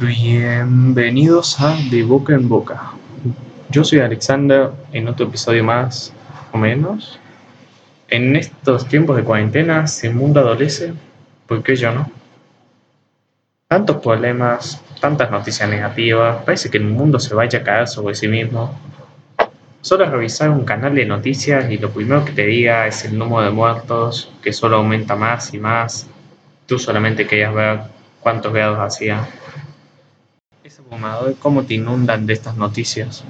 Bienvenidos a De Boca en Boca. Yo soy Alexander en otro episodio más o menos. En estos tiempos de cuarentena, si el mundo adolece, ¿por qué yo no? Tantos problemas, tantas noticias negativas, parece que el mundo se vaya a caer sobre sí mismo. Solo revisar un canal de noticias y lo primero que te diga es el número de muertos, que solo aumenta más y más. Tú solamente querías ver cuántos grados hacía. Es abrumador cómo te inundan de estas noticias.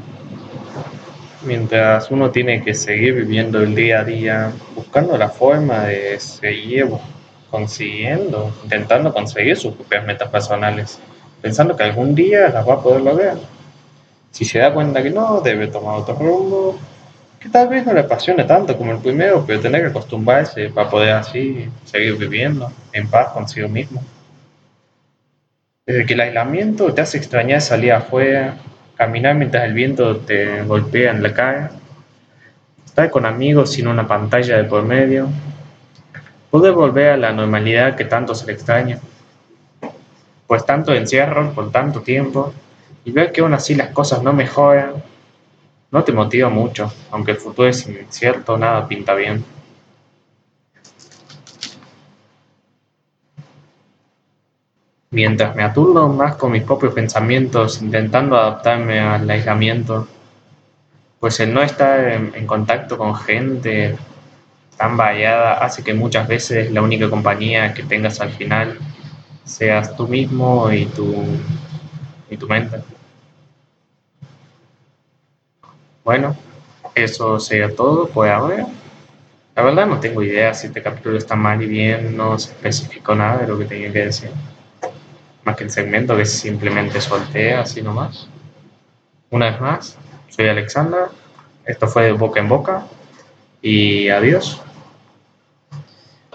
Mientras uno tiene que seguir viviendo el día a día, buscando la forma de seguir consiguiendo, intentando conseguir sus propias metas personales, pensando que algún día las va a poder lograr. Si se da cuenta que no, debe tomar otro rumbo, que tal vez no le apasione tanto como el primero, pero tener que acostumbrarse para poder así seguir viviendo en paz consigo mismo. Desde que el aislamiento te hace extrañar salir afuera, caminar mientras el viento te golpea en la cara, estar con amigos sin una pantalla de por medio, poder volver a la normalidad que tanto se le extraña. Pues tanto encierro por tanto tiempo y ver que aún así las cosas no mejoran, no te motiva mucho, aunque el futuro es incierto, nada pinta bien. Mientras me aturdo más con mis propios pensamientos, intentando adaptarme al aislamiento, pues el no estar en, contacto con gente tan variada hace que muchas veces la única compañía que tengas al final seas tú mismo y tu, y tu mente. Bueno, eso sería todo por ahora. La verdad no tengo idea si este capítulo está mal y bien, no se especificó nada de lo que tenía que decir. Más que el segmento que simplemente solté así nomás. Una vez más, soy Alexander, esto fue boca en boca y adiós.